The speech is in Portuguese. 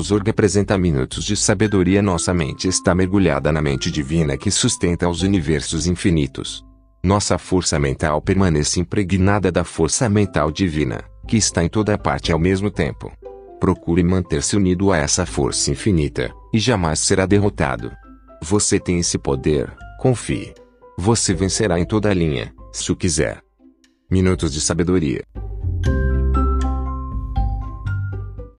Zorg apresenta minutos de sabedoria. Nossa mente está mergulhada na mente divina que sustenta os universos infinitos. Nossa força mental permanece impregnada da força mental divina, que está em toda parte ao mesmo tempo. Procure manter-se unido a essa força infinita, e jamais será derrotado. Você tem esse poder, confie. Você vencerá em toda a linha, se o quiser. Minutos de Sabedoria